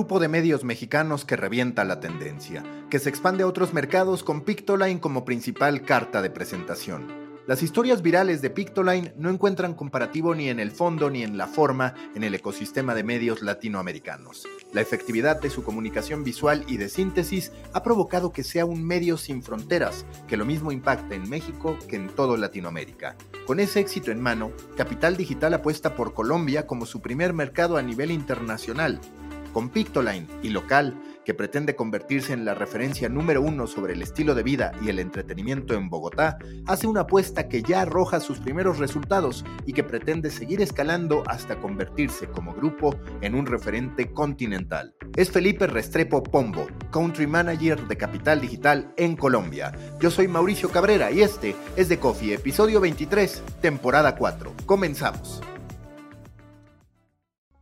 Grupo de medios mexicanos que revienta la tendencia, que se expande a otros mercados con Pictoline como principal carta de presentación. Las historias virales de Pictoline no encuentran comparativo ni en el fondo ni en la forma en el ecosistema de medios latinoamericanos. La efectividad de su comunicación visual y de síntesis ha provocado que sea un medio sin fronteras, que lo mismo impacta en México que en todo Latinoamérica. Con ese éxito en mano, Capital Digital apuesta por Colombia como su primer mercado a nivel internacional con Pictoline y Local, que pretende convertirse en la referencia número uno sobre el estilo de vida y el entretenimiento en Bogotá, hace una apuesta que ya arroja sus primeros resultados y que pretende seguir escalando hasta convertirse como grupo en un referente continental. Es Felipe Restrepo Pombo, Country Manager de Capital Digital en Colombia. Yo soy Mauricio Cabrera y este es The Coffee, episodio 23, temporada 4. Comenzamos.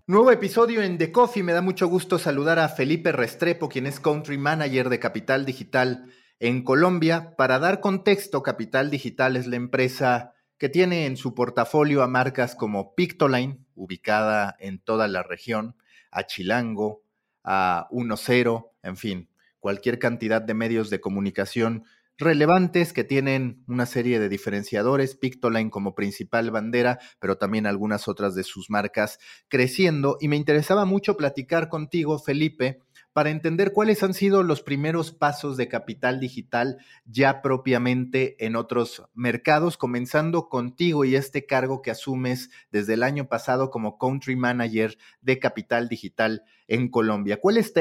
Nuevo episodio en The Coffee. Me da mucho gusto saludar a Felipe Restrepo, quien es Country Manager de Capital Digital en Colombia. Para dar contexto, Capital Digital es la empresa que tiene en su portafolio a marcas como Pictoline, ubicada en toda la región, a Chilango, a 1.0, en fin, cualquier cantidad de medios de comunicación relevantes que tienen una serie de diferenciadores, Pictoline como principal bandera, pero también algunas otras de sus marcas creciendo. Y me interesaba mucho platicar contigo, Felipe, para entender cuáles han sido los primeros pasos de capital digital ya propiamente en otros mercados, comenzando contigo y este cargo que asumes desde el año pasado como Country Manager de Capital Digital en Colombia. ¿Cuál es,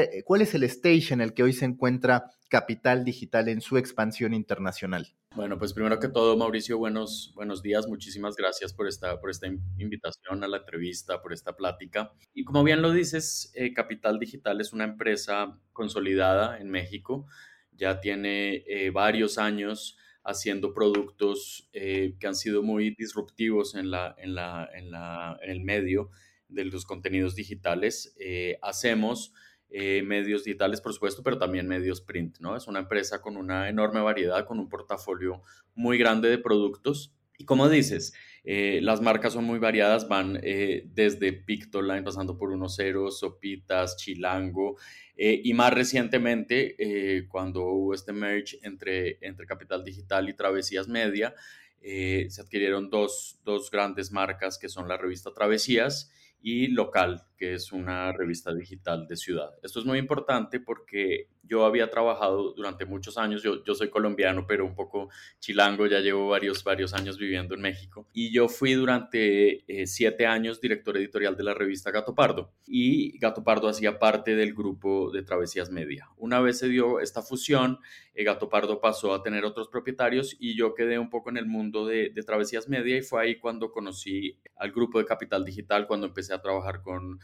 el stage en el que hoy se encuentra Capital Digital en su expansión internacional? Bueno, pues primero que todo, Mauricio, buenos, buenos días. Muchísimas gracias por esta, por esta invitación a la entrevista, por esta plática. Y como bien lo dices, eh, Capital Digital es una empresa consolidada en México. Ya tiene eh, varios años haciendo productos eh, que han sido muy disruptivos en, la, en, la, en, la, en el medio de los contenidos digitales. hacemos eh, medios digitales, por supuesto, pero también medios print, ¿no? Es una empresa con una enorme variedad, con un portafolio muy grande de productos. Y como dices, eh, las marcas son muy variadas, van eh, desde Pictoline, pasando por 1.0, Sopitas, Chilango, y más recientemente, cuando hubo este merge entre, entre Capital Digital y Travesías Media, se adquirieron dos, dos grandes marcas que son la revista Travesías y Local, que es una revista digital de ciudad. Esto es muy importante porque yo había trabajado durante muchos años, yo, yo soy colombiano, pero un poco chilango, ya llevo varios, varios años viviendo en México, y yo fui durante eh, siete años director editorial de la revista Gato Pardo, y Gato Pardo hacía parte del grupo de Travesías Media. Una vez se dio esta fusión, eh, Gato Pardo pasó a tener otros propietarios y yo quedé un poco en el mundo de, de Travesías Media y fue ahí cuando conocí al grupo de Capital Digital, cuando empecé a trabajar con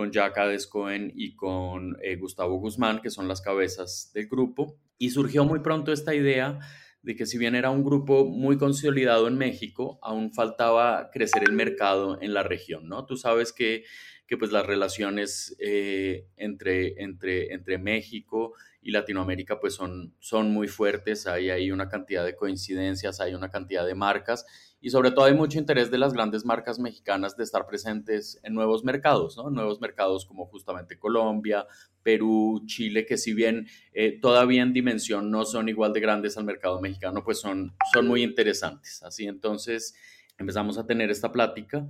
con Jack Adescoen y con eh, Gustavo Guzmán, que son las cabezas del grupo. Y surgió muy pronto esta idea de que si bien era un grupo muy consolidado en México, aún faltaba crecer el mercado en la región, ¿no? Tú sabes que, que pues las relaciones eh, entre, entre, entre México y Latinoamérica pues son, son muy fuertes, hay, hay una cantidad de coincidencias, hay una cantidad de marcas y sobre todo hay mucho interés de las grandes marcas mexicanas de estar presentes en nuevos mercados, ¿no? Nuevos mercados como justamente Colombia, Perú, Chile, que si bien eh, todavía en dimensión no son igual de grandes al mercado mexicano, pues son, son muy interesantes. Así entonces empezamos a tener esta plática.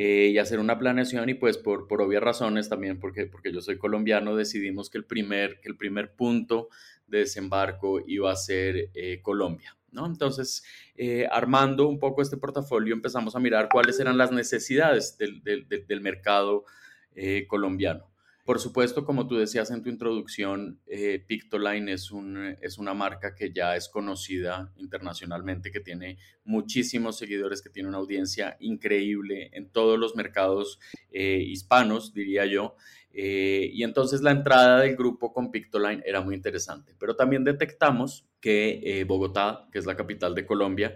Eh, y hacer una planeación y pues por, por obvias razones también porque, porque yo soy colombiano decidimos que el primer, que el primer punto de desembarco iba a ser eh, Colombia. ¿no? Entonces, eh, armando un poco este portafolio, empezamos a mirar cuáles eran las necesidades del, del, mercado colombiano. Por supuesto, como tú decías en tu introducción, eh, Pictoline es, un, es una marca que ya es conocida internacionalmente, que tiene muchísimos seguidores, que tiene una audiencia increíble en todos los mercados eh, hispanos, diría yo. Eh, y entonces la entrada del grupo con Pictoline era muy interesante. Pero también detectamos que Bogotá, que es la capital de Colombia,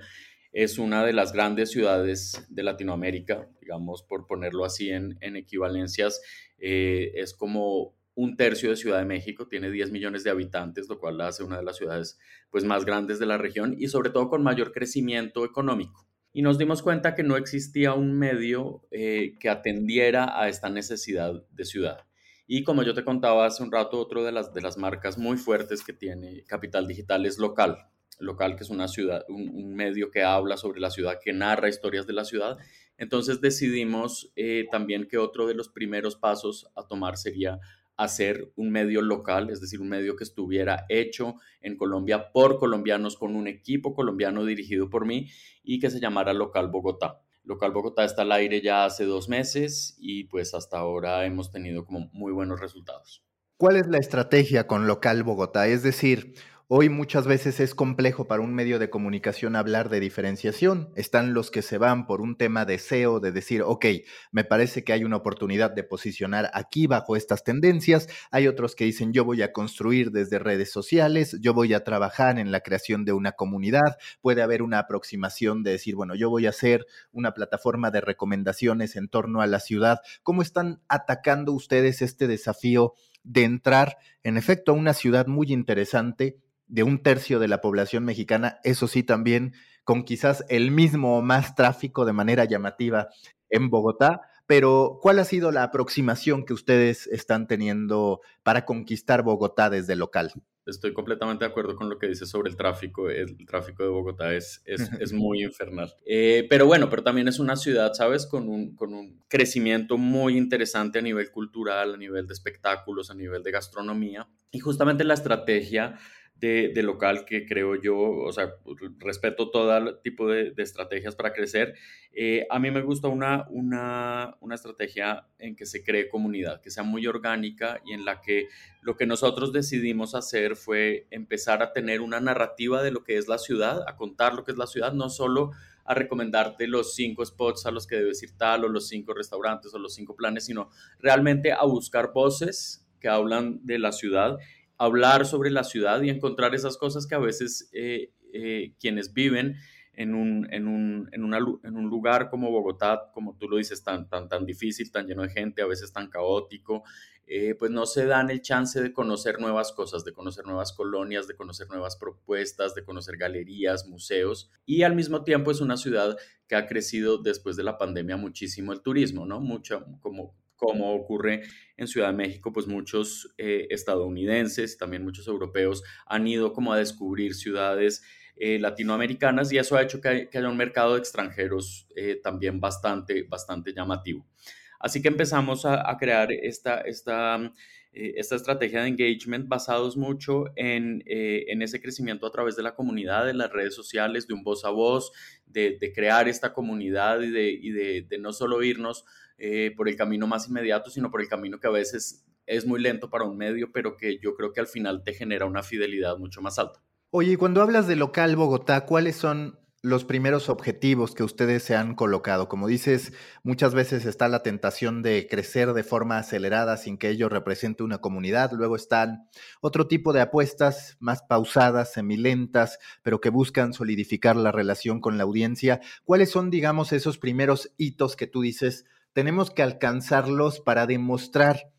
es una de las grandes ciudades de Latinoamérica, digamos, por ponerlo así en, equivalencias, eh, es como un tercio de Ciudad de México, tiene 10 millones de habitantes, lo cual la hace una de las ciudades pues, más grandes de la región y sobre todo con mayor crecimiento económico. Y nos dimos cuenta que no existía un medio eh, que atendiera a esta necesidad de ciudad. Y como yo te contaba hace un rato, otro de las, de las marcas muy fuertes que tiene Capital Digital es local local, que es una ciudad, un, medio que habla sobre la ciudad, que narra historias de la ciudad. Entonces decidimos eh, también que otro de los primeros pasos a tomar sería hacer un medio local, es decir, un medio que estuviera hecho en Colombia por colombianos, con un equipo colombiano dirigido por mí y que se llamara Local Bogotá. Local Bogotá está al aire ya hace dos meses y pues hasta ahora hemos tenido como muy buenos resultados. ¿Cuál es la estrategia con Local Bogotá? Es decir, Hoy muchas veces es complejo para un medio de comunicación hablar de diferenciación. Están los que se van por un tema de SEO, de decir, ok, me parece que hay una oportunidad de posicionar aquí bajo estas tendencias. Hay otros que dicen, yo voy a construir desde redes sociales, yo voy a trabajar en la creación de una comunidad. Puede haber una aproximación de decir, bueno, yo voy a hacer una plataforma de recomendaciones en torno a la ciudad. ¿Cómo están atacando ustedes este desafío? de entrar, en efecto, a una ciudad muy interesante, de un tercio de la población mexicana, eso sí también con quizás el mismo o más tráfico de manera llamativa en Bogotá, pero ¿cuál ha sido la aproximación que ustedes están teniendo para conquistar Bogotá desde local? Estoy completamente de acuerdo con lo que dices sobre el tráfico. El tráfico de Bogotá es, es, muy infernal. Eh, pero bueno, pero también es una ciudad, ¿sabes? Con un, con un crecimiento muy interesante a nivel cultural, a nivel de espectáculos, a nivel de gastronomía. Y justamente la estrategia de, local que creo yo, o sea, respeto todo tipo de, estrategias para crecer. Eh, a mí me gusta una, una, una, estrategia en que se cree comunidad, que sea muy orgánica y en la que lo que nosotros decidimos hacer fue empezar a tener una narrativa de lo que es la ciudad, a contar lo que es la ciudad, no solo a recomendarte los cinco spots a los que debes ir tal o los cinco restaurantes o los cinco planes, sino realmente a buscar voces que hablan de la ciudad hablar sobre la ciudad y encontrar esas cosas que a veces eh, eh, quienes viven en un, en, un, en, un, lugar como Bogotá, como tú lo dices, tan, tan, tan difícil, tan lleno de gente, a veces tan caótico, eh, pues no se dan el chance de conocer nuevas cosas, de conocer nuevas colonias, de conocer nuevas propuestas, de conocer galerías, museos. Y al mismo tiempo es una ciudad que ha crecido después de la pandemia muchísimo el turismo, ¿no? Mucho, como como ocurre en Ciudad de México, pues muchos eh, estadounidenses, también muchos europeos han ido como a descubrir ciudades eh, latinoamericanas y eso ha hecho que, haya un mercado de extranjeros eh, también bastante, bastante llamativo. Así que empezamos a, crear esta, esta, esta estrategia de engagement basados mucho en, en, ese crecimiento a través de la comunidad, de las redes sociales, de un voz a voz, de, crear esta comunidad y de, y de, de no solo irnos eh, por el camino más inmediato, sino por el camino que a veces es muy lento para un medio, pero que yo creo que al final te genera una fidelidad mucho más alta. Oye, y cuando hablas de local Bogotá, ¿cuáles son los primeros objetivos que ustedes se han colocado? Como dices, muchas veces está la tentación de crecer de forma acelerada sin que ello represente una comunidad. Luego están otro tipo de apuestas más pausadas, semilentas, pero que buscan solidificar la relación con la audiencia. ¿Cuáles son, digamos, esos primeros hitos que tú dices? Tenemos que alcanzarlos para demostrar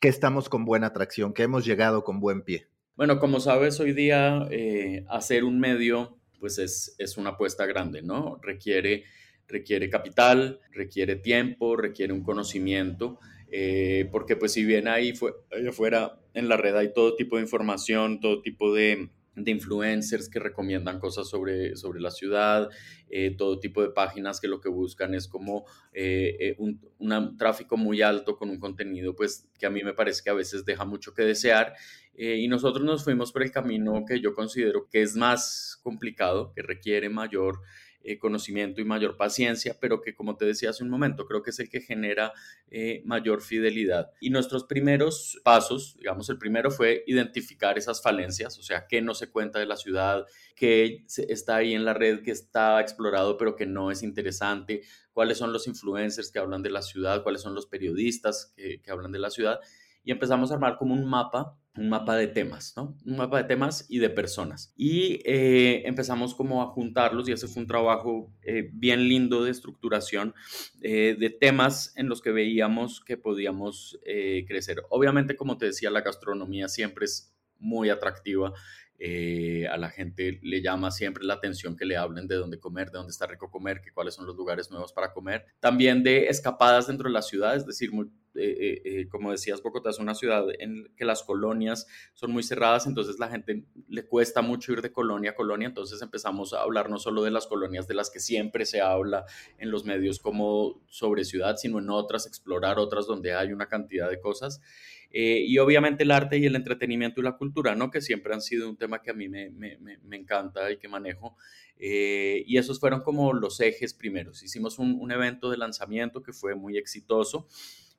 que estamos con buena atracción, que hemos llegado con buen pie. Bueno, como sabes, hoy día eh, hacer un medio pues es, es, una apuesta grande, ¿no? Requiere, requiere capital, requiere tiempo, requiere un conocimiento, eh, porque pues si bien ahí fue, afuera en la red hay todo tipo de información, todo tipo de, de influencers que recomiendan cosas sobre, sobre la ciudad, eh, todo tipo de páginas que lo que buscan es como eh, eh, un, tráfico muy alto con un contenido pues que a mí me parece que a veces deja mucho que desear y nosotros nos fuimos por el camino que yo considero que es más complicado, que requiere mayor eh, conocimiento y mayor paciencia, pero que como te decía hace un momento, creo que es el que genera eh, mayor fidelidad. Y nuestros primeros pasos, digamos, el primero fue identificar esas falencias, o sea, qué no se cuenta de la ciudad, qué está ahí en la red que está explorado pero que no es interesante, cuáles son los influencers que hablan de la ciudad, cuáles son los periodistas que, que hablan de la ciudad. Y empezamos a armar como un mapa un mapa de temas, ¿no? Un mapa de temas y de personas. Y eh, empezamos como a juntarlos y ese fue un trabajo eh, bien lindo de estructuración eh, de temas en los que veíamos que podíamos crecer. Obviamente, como te decía, la gastronomía siempre es muy atractiva eh, a la gente le llama siempre la atención que le hablen de dónde comer, de dónde está rico comer, que cuáles son los lugares nuevos para comer. También de escapadas dentro de la ciudad, es decir, eh, eh, como decías, Bogotá es una ciudad en que las colonias son muy cerradas, entonces la gente le cuesta mucho ir de colonia a colonia, entonces empezamos a hablar no solo de las colonias de las que siempre se habla en los medios como sobre ciudad, sino en otras, explorar otras donde hay una cantidad de cosas. Eh, y obviamente el arte y el entretenimiento y la cultura, ¿no? Que siempre han sido un tema que a mí me, me, me encanta y que manejo. Eh, y esos fueron como los ejes primeros. Hicimos un, un evento de lanzamiento que fue muy exitoso.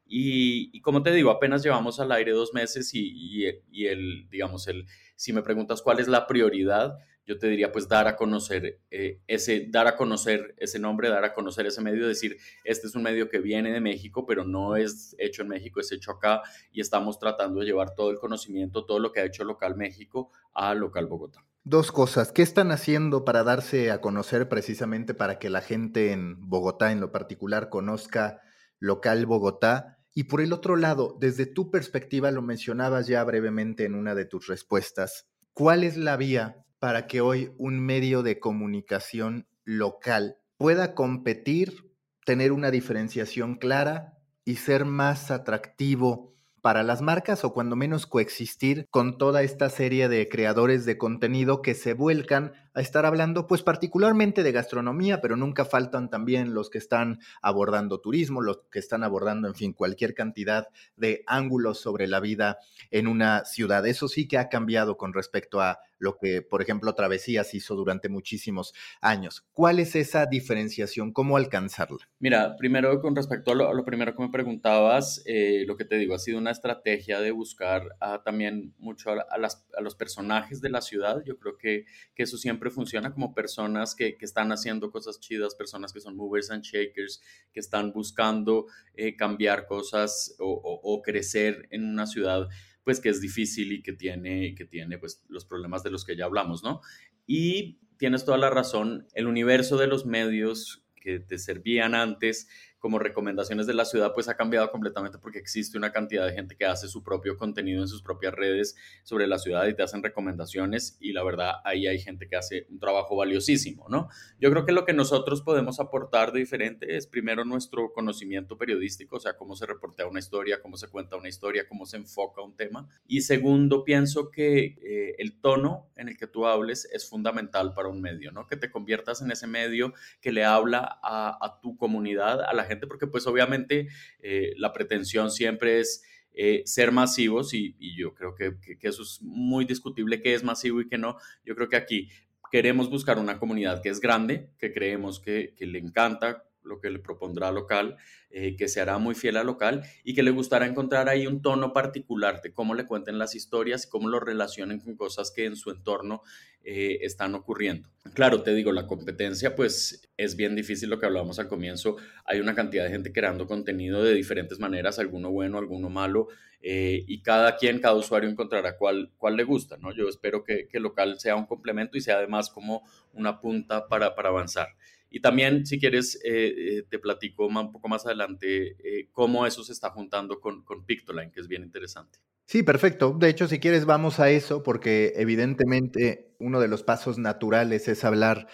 Y, y, como te digo, apenas llevamos al aire dos meses y, y, y el, digamos, el, si me preguntas cuál es la prioridad, yo te diría pues dar a conocer eh, ese, dar a conocer ese nombre, dar a conocer ese medio, decir, este es un medio que viene de México, pero no es hecho en México, es hecho acá y estamos tratando de llevar todo el conocimiento, todo lo que ha hecho Local México a Local Bogotá. Dos cosas, ¿qué están haciendo para darse a conocer precisamente para que la gente en Bogotá en lo particular conozca Local Bogotá? Y por el otro lado, desde tu perspectiva, lo mencionabas ya brevemente en una de tus respuestas, ¿cuál es la vía para que hoy un medio de comunicación local pueda competir, tener una diferenciación clara y ser más atractivo para las marcas o cuando menos coexistir con toda esta serie de creadores de contenido que se vuelcan a estar hablando pues particularmente de gastronomía, pero nunca faltan también los que están abordando turismo, los que están abordando, en fin, cualquier cantidad de ángulos sobre la vida en una ciudad. Eso sí que ha cambiado con respecto a lo que, por ejemplo, Travesías hizo durante muchísimos años. ¿Cuál es esa diferenciación? ¿Cómo alcanzarla? Mira, primero con respecto a lo, primero que me preguntabas, eh, lo que te digo, ha sido una estrategia de buscar también mucho a, las, a, los personajes de la ciudad. Yo creo que, que eso siempre funciona como personas que, que, están haciendo cosas chidas, personas que son movers and shakers, que están buscando eh, cambiar cosas o, o, crecer en una ciudad pues que es difícil y que tiene, que tiene pues los problemas de los que ya hablamos, ¿no? Y tienes toda la razón, el universo de los medios que te servían antes como recomendaciones de la ciudad, pues ha cambiado completamente porque existe una cantidad de gente que hace su propio contenido en sus propias redes sobre la ciudad y te hacen recomendaciones y la verdad ahí hay gente que hace un trabajo valiosísimo, ¿no? Yo creo que lo que nosotros podemos aportar de diferente es primero nuestro conocimiento periodístico, o sea, cómo se reportea una historia, cómo se cuenta una historia, cómo se enfoca un tema. Y segundo, pienso que eh, el tono en el que tú hables es fundamental para un medio, ¿no? Que te conviertas en ese medio que le habla a, a tu comunidad, a la gente, porque pues obviamente eh, la pretensión siempre es eh, ser masivos y, yo creo que, eso es muy discutible que es masivo y que no. Yo creo que aquí queremos buscar una comunidad que es grande, que creemos que, que le encanta lo que le propondrá local, eh, que se hará muy fiel al local y que le gustará encontrar ahí un tono particular de cómo le cuenten las historias y cómo lo relacionen con cosas que en su entorno eh, están ocurriendo. Claro, te digo, la competencia pues es bien difícil lo que hablábamos al comienzo. Hay una cantidad de gente creando contenido de diferentes maneras, alguno bueno, alguno malo, eh, y cada quien, cada usuario encontrará cuál, cuál le gusta, ¿no? Yo espero que, que local sea un complemento y sea además como una punta para, para avanzar. Y también, si quieres, eh, eh, te platico un poco más adelante eh, cómo eso se está juntando con, con Pictoline, que es bien interesante. Sí, perfecto. De hecho, si quieres, vamos a eso, porque evidentemente uno de los pasos naturales es hablar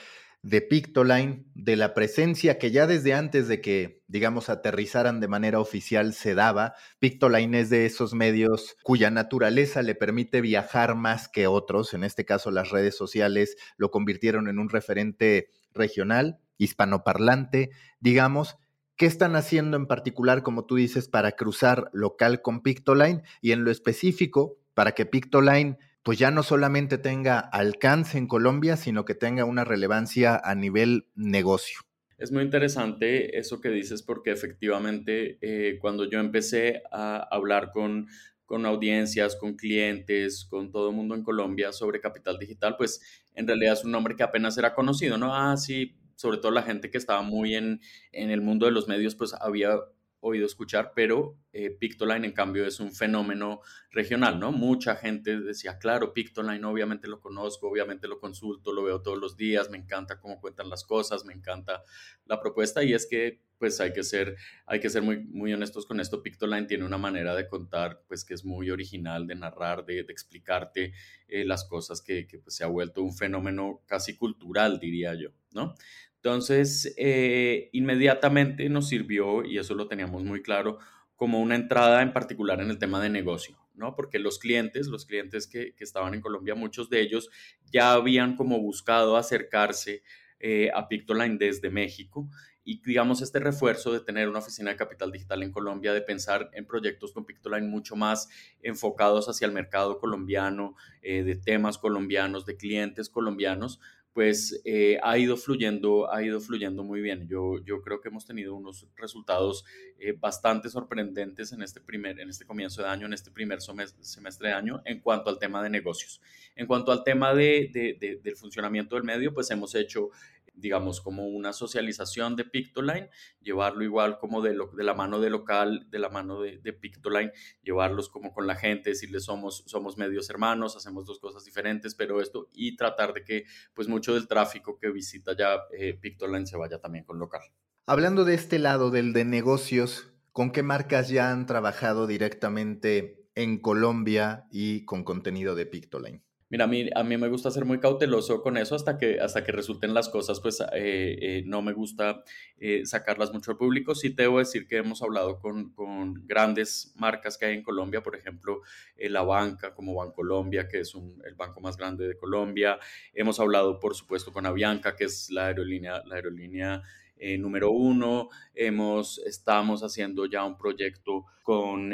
de Pictoline, de la presencia que ya desde antes de que, digamos, aterrizaran de manera oficial se daba. Pictoline es de esos medios cuya naturaleza le permite viajar más que otros. En este caso, las redes sociales lo convirtieron en un referente regional hispanoparlante, digamos, ¿qué están haciendo en particular, como tú dices, para cruzar local con Pictoline y en lo específico, para que Pictoline pues ya no solamente tenga alcance en Colombia, sino que tenga una relevancia a nivel negocio. Es muy interesante eso que dices porque efectivamente eh, cuando yo empecé a hablar con, con audiencias, con clientes, con todo el mundo en Colombia sobre capital digital, pues en realidad es un nombre que apenas era conocido, ¿no? Ah, sí, sobre todo la gente que estaba muy en, en el mundo de los medios, pues había oído escuchar, pero eh, Pictoline en cambio es un fenómeno regional, ¿no? Mucha gente decía, claro, Pictoline obviamente lo conozco, obviamente lo consulto, lo veo todos los días, me encanta cómo cuentan las cosas, me encanta la propuesta y es que pues hay que ser, hay que ser muy, muy honestos con esto. Pictoline tiene una manera de contar pues que es muy original, de narrar, de, explicarte eh, las cosas que, que pues, se ha vuelto un fenómeno casi cultural, diría yo, ¿no? Entonces, eh, inmediatamente nos sirvió, y eso lo teníamos muy claro, como una entrada en particular en el tema de negocio, ¿no? Porque los clientes, los clientes que, estaban en Colombia, muchos de ellos ya habían como buscado acercarse eh, a Pictoline desde México y digamos este refuerzo de tener una oficina de capital digital en Colombia, de pensar en proyectos con Pictoline mucho más enfocados hacia el mercado colombiano, eh, de temas colombianos, de clientes colombianos, pues eh, ha ido fluyendo, ha ido fluyendo muy bien. Yo, yo creo que hemos tenido unos resultados eh, bastante sorprendentes en este primer, en este comienzo de año, en este primer semestre de año, en cuanto al tema de negocios. En cuanto al tema de, de, del funcionamiento del medio, pues hemos hecho digamos, como una socialización de Pictoline, llevarlo igual como de, lo, de la mano de local, de la mano de, de, Pictoline, llevarlos como con la gente, decirles somos, somos medios hermanos, hacemos dos cosas diferentes, pero esto, y tratar de que pues mucho del tráfico que visita ya eh, Pictoline se vaya también con local. Hablando de este lado del de negocios, ¿con qué marcas ya han trabajado directamente en Colombia y con contenido de Pictoline? Mira, a mí, a mí me gusta ser muy cauteloso con eso hasta que, hasta que resulten las cosas, pues eh, eh, no me gusta eh, sacarlas mucho al público. Sí te debo decir que hemos hablado con, con grandes marcas que hay en Colombia, por ejemplo, la banca como Bancolombia, que es un, el banco más grande de Colombia. Hemos hablado, por supuesto, con Avianca, que es la aerolínea, la aerolínea número uno. Hemos, estamos haciendo ya un proyecto con,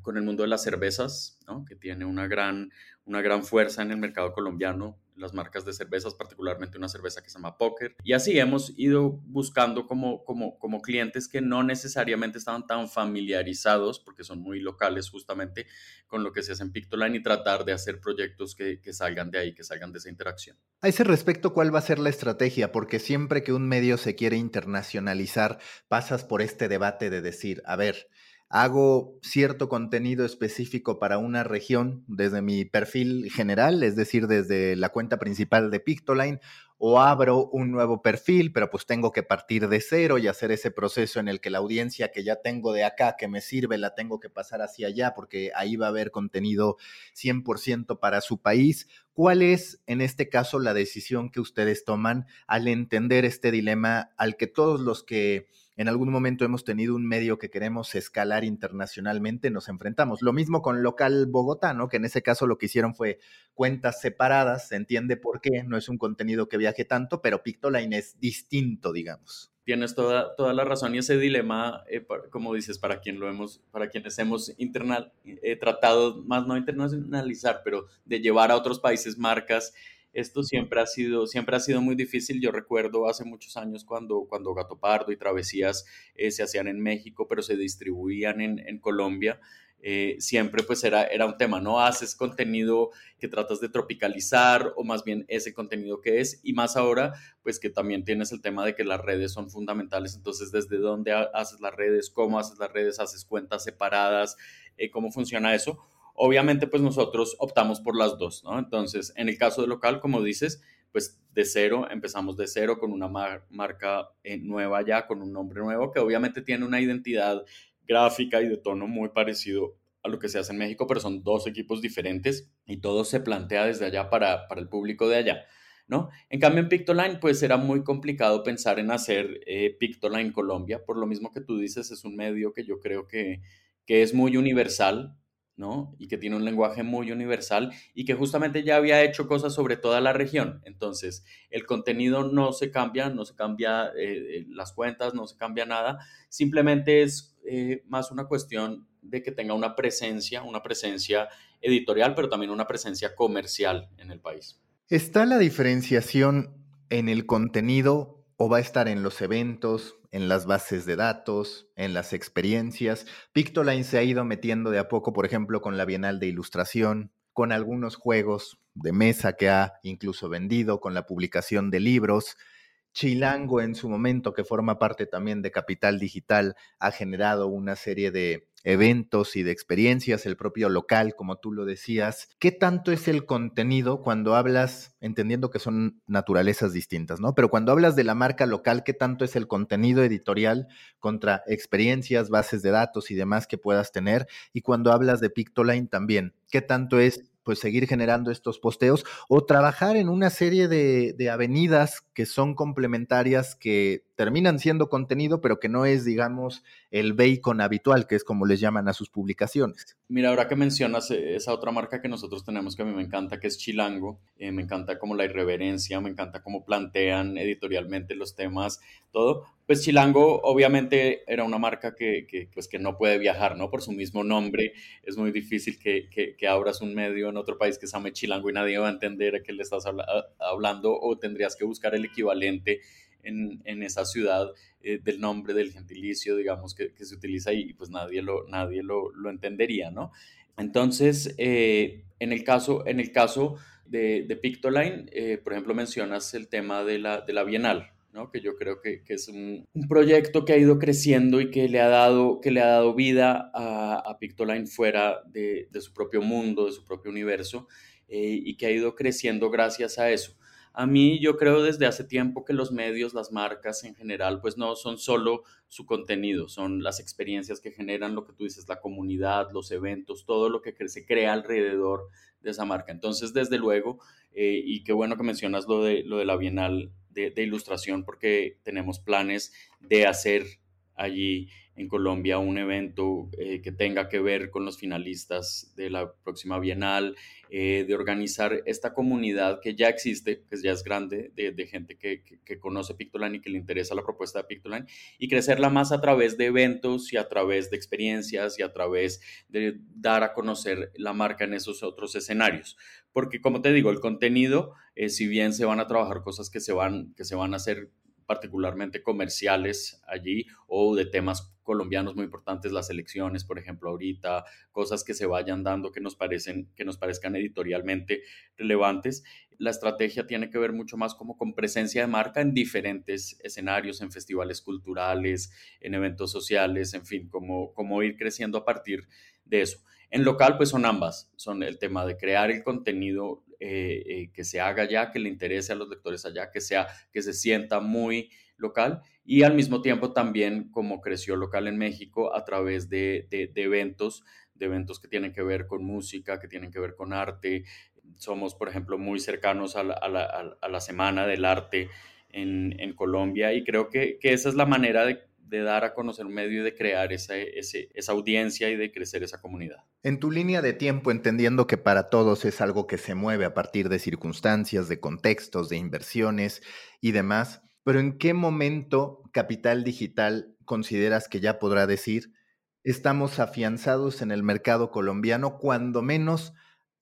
con el mundo de las cervezas, que tiene una gran, una gran fuerza en el mercado colombiano, las marcas de cervezas, particularmente una cerveza que se llama Poker. Y así hemos ido buscando como, como, como clientes que no necesariamente estaban tan familiarizados, porque son muy locales justamente, con lo que se hace en Pictoline y tratar de hacer proyectos que, que salgan de ahí, que salgan de esa interacción. A ese respecto, ¿cuál va a ser la estrategia? Porque siempre que un medio se quiere internacionalizar, pasas por este debate de decir, a ver, hago cierto contenido específico para una región desde mi perfil general, es decir, desde la cuenta principal de Pictoline, o abro un nuevo perfil, pero pues tengo que partir de cero y hacer ese proceso en el que la audiencia que ya tengo de acá, que me sirve, la tengo que pasar hacia allá, porque ahí va a haber contenido 100% para su país. ¿Cuál es, en este caso, la decisión que ustedes toman al entender este dilema al que todos los que en algún momento hemos tenido un medio que queremos escalar internacionalmente, nos enfrentamos. Lo mismo con local Bogotá, ¿no? Que en ese caso lo que hicieron fue cuentas separadas, se entiende por qué, no es un contenido que viaje tanto, pero Pictoline es distinto, digamos. Tienes toda, toda la razón y ese dilema, eh, como dices, para quien lo hemos, para quienes hemos internal, eh, tratado, más no internacionalizar, pero de llevar a otros países marcas esto siempre ha sido, siempre ha sido muy difícil. Yo recuerdo hace muchos años cuando, cuando Gato Pardo y Travesías eh, se hacían en México, pero se distribuían en, Colombia. Eh, siempre pues era, era un tema, no haces contenido que tratas de tropicalizar o más bien ese contenido que es y más ahora pues que también tienes el tema de que las redes son fundamentales, entonces desde dónde haces las redes, cómo haces las redes, haces cuentas separadas, eh, cómo funciona eso Obviamente, pues nosotros optamos por las dos, ¿no? Entonces, en el caso de local, como dices, pues de cero, empezamos de cero con una marca eh, nueva ya, con un nombre nuevo, que obviamente tiene una identidad gráfica y de tono muy parecido a lo que se hace en México, pero son dos equipos diferentes y todo se plantea desde allá para, para el público de allá. ¿No? En cambio, en Pictoline, pues era muy complicado pensar en hacer eh, Pictoline Colombia, por lo mismo que tú dices, es un medio que yo creo que, que es muy universal, ¿no? Y que tiene un lenguaje muy universal y que justamente ya había hecho cosas sobre toda la región. Entonces, el contenido no se cambia, no se cambia eh, eh, las cuentas, no se cambia nada, simplemente es eh, más una cuestión de que tenga una presencia, una presencia editorial, pero también una presencia comercial en el país. ¿Está la diferenciación en el contenido o va a estar en los eventos, en las bases de datos, en las experiencias. Pictoline se ha ido metiendo de a poco, por ejemplo, con la Bienal de Ilustración, con algunos juegos de mesa que ha incluso vendido, con la publicación de libros. Chilango en su momento, que forma parte también de Capital Digital, ha generado una serie de eventos y de experiencias, el propio local, como tú lo decías. ¿Qué tanto es el contenido cuando hablas, entendiendo que son naturalezas distintas, ¿no? Pero cuando hablas de la marca local, ¿qué tanto es el contenido editorial contra experiencias, bases de datos y demás que puedas tener? Y cuando hablas de Pictoline también, ¿qué tanto es pues seguir generando estos posteos o trabajar en una serie de, de, avenidas que son complementarias, que terminan siendo contenido, pero que no es, digamos, el bacon habitual, que es como les llaman a sus publicaciones. Mira, ahora que mencionas eh, esa otra marca que nosotros tenemos que a mí me encanta, que es Chilango, eh, me encanta como la irreverencia, me encanta cómo plantean editorialmente los temas, todo, pues Chilango obviamente era una marca que, que, pues que no puede viajar, ¿no? Por su mismo nombre, es muy difícil que, que, abras un medio en otro país que se llame Chilango y nadie va a entender a qué le estás hablando o tendrías que buscar el equivalente en, en esa ciudad eh, del nombre, del gentilicio, digamos, que, se utiliza y pues nadie lo, nadie lo, lo entendería, ¿no? Entonces, eh, en el caso, en el caso de, de Pictoline, eh, por ejemplo, mencionas el tema de la, de la Bienal, que yo creo que, es un, proyecto que ha ido creciendo y que le ha dado, que le ha dado vida a, a Pictoline fuera de, su propio mundo, de su propio universo, eh, y que ha ido creciendo gracias a eso. A mí yo creo desde hace tiempo que los medios, las marcas en general, pues no son solo su contenido, son las experiencias que generan lo que tú dices, la comunidad, los eventos, todo lo que se crea alrededor de esa marca. Entonces, desde luego, eh, y qué bueno que mencionas lo de, lo de la Bienal de, ilustración porque tenemos planes de hacer allí en Colombia un evento eh, que tenga que ver con los finalistas de la próxima Bienal, eh, de organizar esta comunidad que ya existe, que ya es grande, de, gente que, que, conoce Pictoline y que le interesa la propuesta de Pictoline, y crecerla más a través de eventos y a través de experiencias y a través de dar a conocer la marca en esos otros escenarios. Porque como te digo, el contenido, eh, si bien se van a trabajar cosas que se van, que se van a hacer particularmente comerciales allí o de temas colombianos muy importantes, las elecciones, por ejemplo, ahorita, cosas que se vayan dando que nos parecen que nos parezcan editorialmente relevantes. La estrategia tiene que ver mucho más como con presencia de marca en diferentes escenarios, en festivales culturales, en eventos sociales, en fin, como, como ir creciendo a partir de eso. En local, pues son ambas, son el tema de crear el contenido eh, eh, que se haga ya, que le interese a los lectores allá, que sea, que se sienta muy local y al mismo tiempo también como creció local en México a través de, eventos, de eventos que tienen que ver con música, que tienen que ver con arte. Somos, por ejemplo, muy cercanos a la, Semana del Arte en, Colombia y creo que, que esa es la manera de de dar a conocer un medio y de crear esa, esa audiencia y de crecer esa comunidad. En tu línea de tiempo, entendiendo que para todos es algo que se mueve a partir de circunstancias, de contextos, de inversiones y demás, pero ¿en qué momento Capital Digital consideras que ya podrá decir estamos afianzados en el mercado colombiano, cuando menos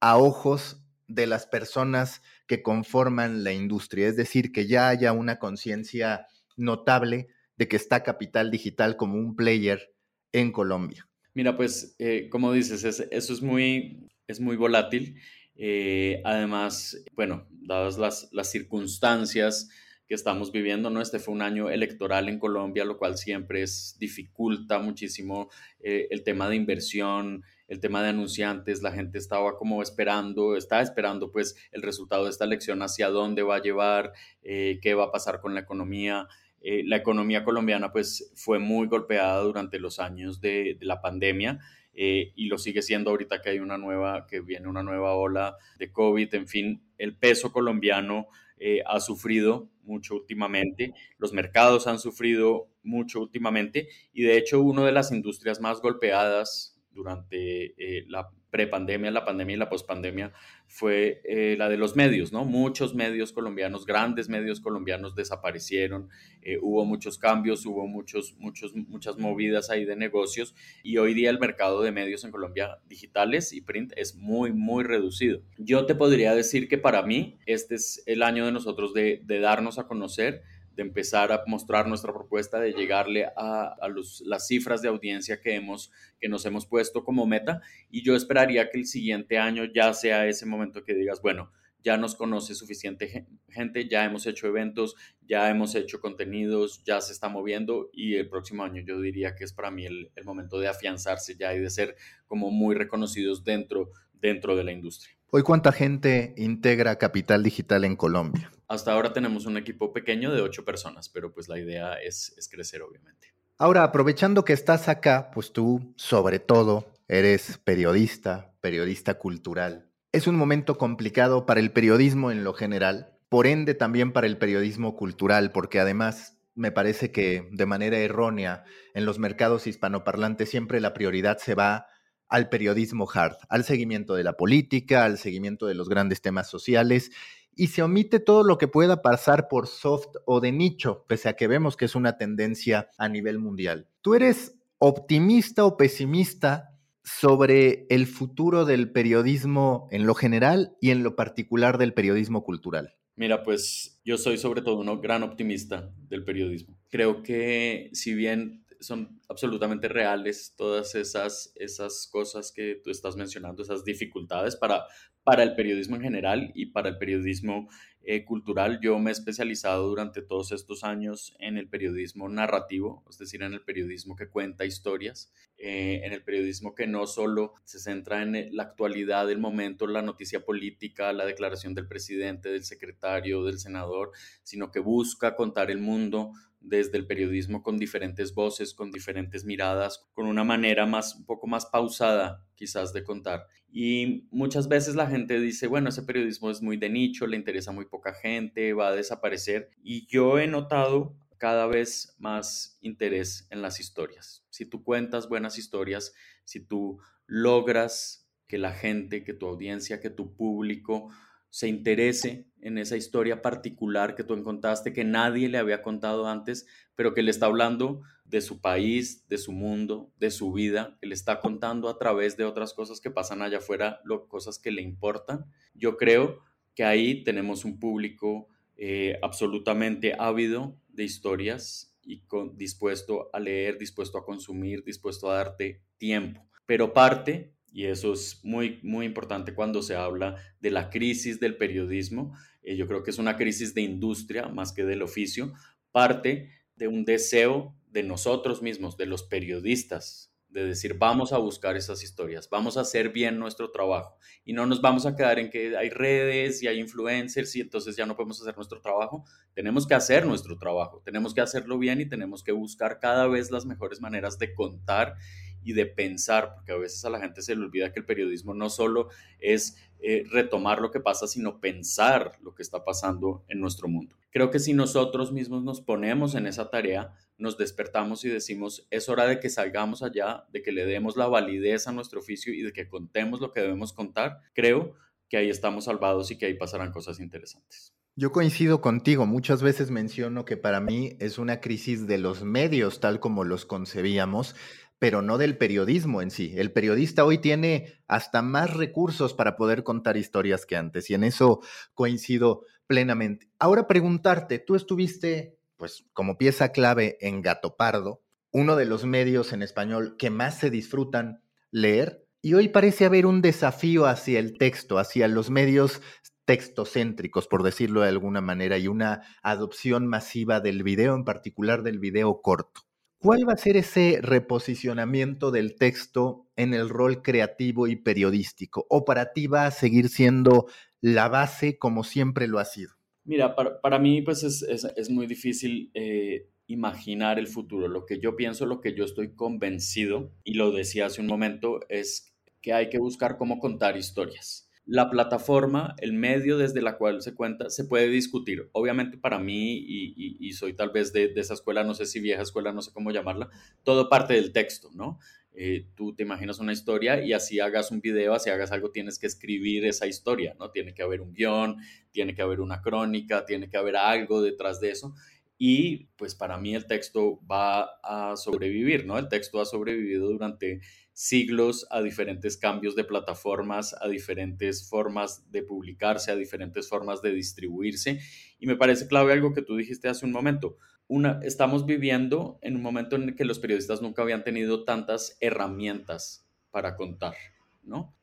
a ojos de las personas que conforman la industria? Es decir, que ya haya una conciencia notable de que está Capital Digital como un player en Colombia? Mira, pues eh, como dices, eso es muy, es muy volátil. Eh, además, bueno, dadas las, las circunstancias que estamos viviendo, ¿no? Este fue un año electoral en Colombia, lo cual siempre es, dificulta muchísimo eh, el tema de inversión, el tema de anunciantes, la gente estaba como esperando, está esperando pues el resultado de esta elección, hacia dónde va a llevar, qué va a pasar con la economía. Eh, la economía colombiana pues fue muy golpeada durante los años de, la pandemia eh, y lo sigue siendo ahorita que hay una nueva, que viene una nueva ola de COVID, en fin, el peso colombiano eh, ha sufrido mucho últimamente, los mercados han sufrido mucho últimamente y de hecho una de las industrias más golpeadas durante eh, la prepandemia, la pandemia y la pospandemia fue eh, la de los medios, ¿no? Muchos medios colombianos, grandes medios colombianos desaparecieron, eh, hubo muchos cambios, hubo muchos, muchos, muchas movidas ahí de negocios y hoy día el mercado de medios en Colombia digitales y print es muy, muy reducido. Yo te podría decir que para mí este es el año de nosotros de, de darnos a conocer de empezar a mostrar nuestra propuesta, de llegarle a, las cifras de audiencia que, hemos, que nos hemos puesto como meta. Y yo esperaría que el siguiente año ya sea ese momento que digas, bueno, ya nos conoce suficiente gente, ya hemos hecho eventos, ya hemos hecho contenidos, ya se está moviendo y el próximo año yo diría que es para mí el, el momento de afianzarse ya y de ser como muy reconocidos dentro, dentro de la industria. Hoy, ¿cuánta gente integra Capital Digital en Colombia? Hasta ahora tenemos un equipo pequeño de ocho personas, pero pues la idea es, es crecer, obviamente. Ahora, aprovechando que estás acá, pues tú, sobre todo, eres periodista, periodista cultural. Es un momento complicado para el periodismo en lo general, por ende también para el periodismo cultural, porque además me parece que de manera errónea en los mercados hispanoparlantes siempre la prioridad se va al periodismo hard, al seguimiento de la política, al seguimiento de los grandes temas sociales y se omite todo lo que pueda pasar por soft o de nicho, pese a que vemos que es una tendencia a nivel mundial. ¿Tú eres optimista o pesimista sobre el futuro del periodismo en lo general y en lo particular del periodismo cultural? Mira, pues yo soy sobre todo un gran optimista del periodismo. Creo que si bien son absolutamente reales todas esas, esas cosas que tú estás mencionando, esas dificultades para, para el periodismo en general y para el periodismo eh, cultural. Yo me he especializado durante todos estos años en el periodismo narrativo, es decir, en el periodismo que cuenta historias, eh, en el periodismo que no solo se centra en la actualidad del momento, la noticia política, la declaración del presidente, del secretario, del senador, sino que busca contar el mundo desde el periodismo con diferentes voces, con diferentes miradas, con una manera más, un poco más pausada quizás de contar. Y muchas veces la gente dice, bueno, ese periodismo es muy de nicho, le interesa muy poca gente, va a desaparecer. Y yo he notado cada vez más interés en las historias. Si tú cuentas buenas historias, si tú logras que la gente, que tu audiencia, que tu público se interese en esa historia particular que tú encontraste, que nadie le había contado antes, pero que le está hablando de su país, de su mundo, de su vida, que le está contando a través de otras cosas que pasan allá afuera, lo, cosas que le importan. Yo creo que ahí tenemos un público eh, absolutamente ávido de historias y con, dispuesto a leer, dispuesto a consumir, dispuesto a darte tiempo. Pero parte y eso es muy, muy importante cuando se habla de la crisis del periodismo. Eh, yo creo que es una crisis de industria más que del oficio, parte de un deseo de nosotros mismos, de los periodistas, de decir, vamos a buscar esas historias, vamos a hacer bien nuestro trabajo y no nos vamos a quedar en que hay redes y hay influencers y entonces ya no podemos hacer nuestro trabajo. Tenemos que hacer nuestro trabajo, tenemos que hacerlo bien y tenemos que buscar cada vez las mejores maneras de contar y de pensar, porque a veces a la gente se le olvida que el periodismo no solo es eh, retomar lo que pasa, sino pensar lo que está pasando en nuestro mundo. Creo que si nosotros mismos nos ponemos en esa tarea, nos despertamos y decimos, es hora de que salgamos allá, de que le demos la validez a nuestro oficio y de que contemos lo que debemos contar, creo que ahí estamos salvados y que ahí pasarán cosas interesantes. Yo coincido contigo, muchas veces menciono que para mí es una crisis de los medios tal como los concebíamos pero no del periodismo en sí. El periodista hoy tiene hasta más recursos para poder contar historias que antes y en eso coincido plenamente. Ahora preguntarte, tú estuviste pues como pieza clave en Gato Pardo, uno de los medios en español que más se disfrutan leer y hoy parece haber un desafío hacia el texto, hacia los medios textocéntricos, por decirlo de alguna manera, y una adopción masiva del video, en particular del video corto. ¿Cuál va a ser ese reposicionamiento del texto en el rol creativo y periodístico? ¿O para ti va a seguir siendo la base como siempre lo ha sido? Mira, para, mí pues es, muy difícil eh, imaginar el futuro. Lo que yo pienso, lo que yo estoy convencido, y lo decía hace un momento, es que hay que buscar cómo contar historias la plataforma, el medio desde la cual se cuenta, se puede discutir. Obviamente para mí, y, soy tal vez de, esa escuela, no sé si vieja escuela, no sé cómo llamarla, todo parte del texto, ¿no? Eh, tú te imaginas una historia y así hagas un video, así hagas algo, tienes que escribir esa historia, ¿no? Tiene que haber un guion, tiene que haber una crónica, tiene que haber algo detrás de eso. Y pues para mí el texto va a sobrevivir, ¿no? El texto ha sobrevivido durante siglos a diferentes cambios de plataformas, a diferentes formas de publicarse, a diferentes formas de distribuirse. Y me parece clave algo que tú dijiste hace un momento. Una, estamos viviendo en un momento en el que los periodistas nunca habían tenido tantas herramientas para contar.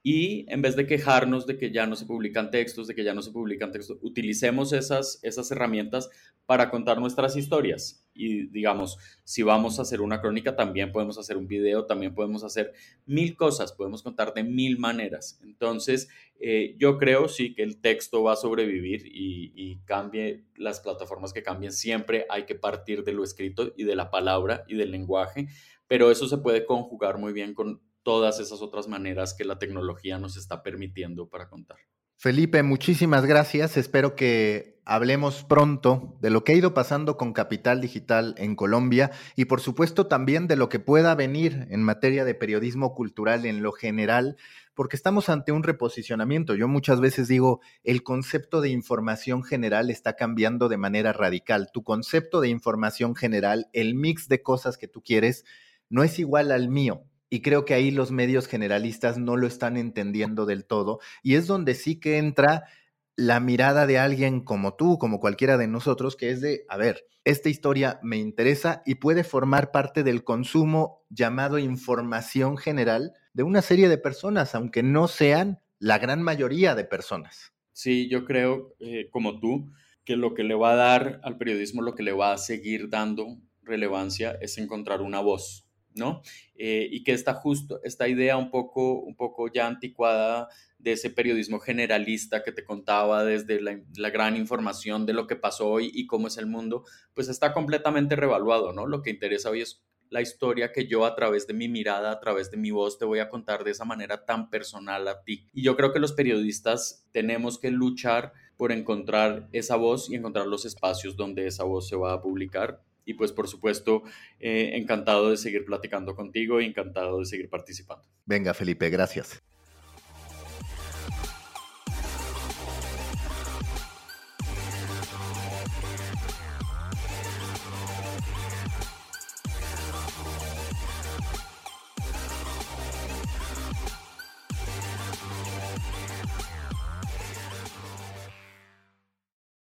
Y en vez de quejarnos de que ya no se publican textos, de que ya no se publican textos, utilicemos esas, esas herramientas para contar nuestras historias. Y digamos, si vamos a hacer una crónica, también podemos hacer un video, también podemos hacer mil cosas, podemos contar de mil maneras. Entonces, eh, yo creo sí que el texto va a sobrevivir y, y cambie las plataformas que cambien. Siempre hay que partir de lo escrito y de la palabra y del lenguaje, pero eso se puede conjugar muy bien con todas esas otras maneras que la tecnología nos está permitiendo para contar. Felipe, muchísimas gracias. Espero que hablemos pronto de lo que ha ido pasando con Capital Digital en Colombia y por supuesto también de lo que pueda venir en materia de periodismo cultural en lo general, porque estamos ante un reposicionamiento. Yo muchas veces digo, el concepto de información general está cambiando de manera radical. Tu concepto de información general, el mix de cosas que tú quieres, no es igual al mío. Y creo que ahí los medios generalistas no lo están entendiendo del todo. Y es donde sí que entra la mirada de alguien como tú, como cualquiera de nosotros, que es de, a ver, esta historia me interesa y puede formar parte del consumo llamado información general de una serie de personas, aunque no sean la gran mayoría de personas. Sí, yo creo, eh, como tú, que lo que le va a dar al periodismo, lo que le va a seguir dando relevancia es encontrar una voz, ¿no? Eh, y que está justo, esta idea un poco, un poco ya anticuada de ese periodismo generalista que te contaba desde la, gran información de lo que pasó hoy y cómo es el mundo, pues está completamente revaluado, ¿no? Lo que interesa hoy es la historia que yo a través de mi mirada, a través de mi voz, te voy a contar de esa manera tan personal a ti. Y yo creo que los periodistas tenemos que luchar por encontrar esa voz y encontrar los espacios donde esa voz se va a publicar y pues por supuesto, eh, encantado de seguir platicando contigo y encantado de seguir participando. Venga, Felipe, gracias.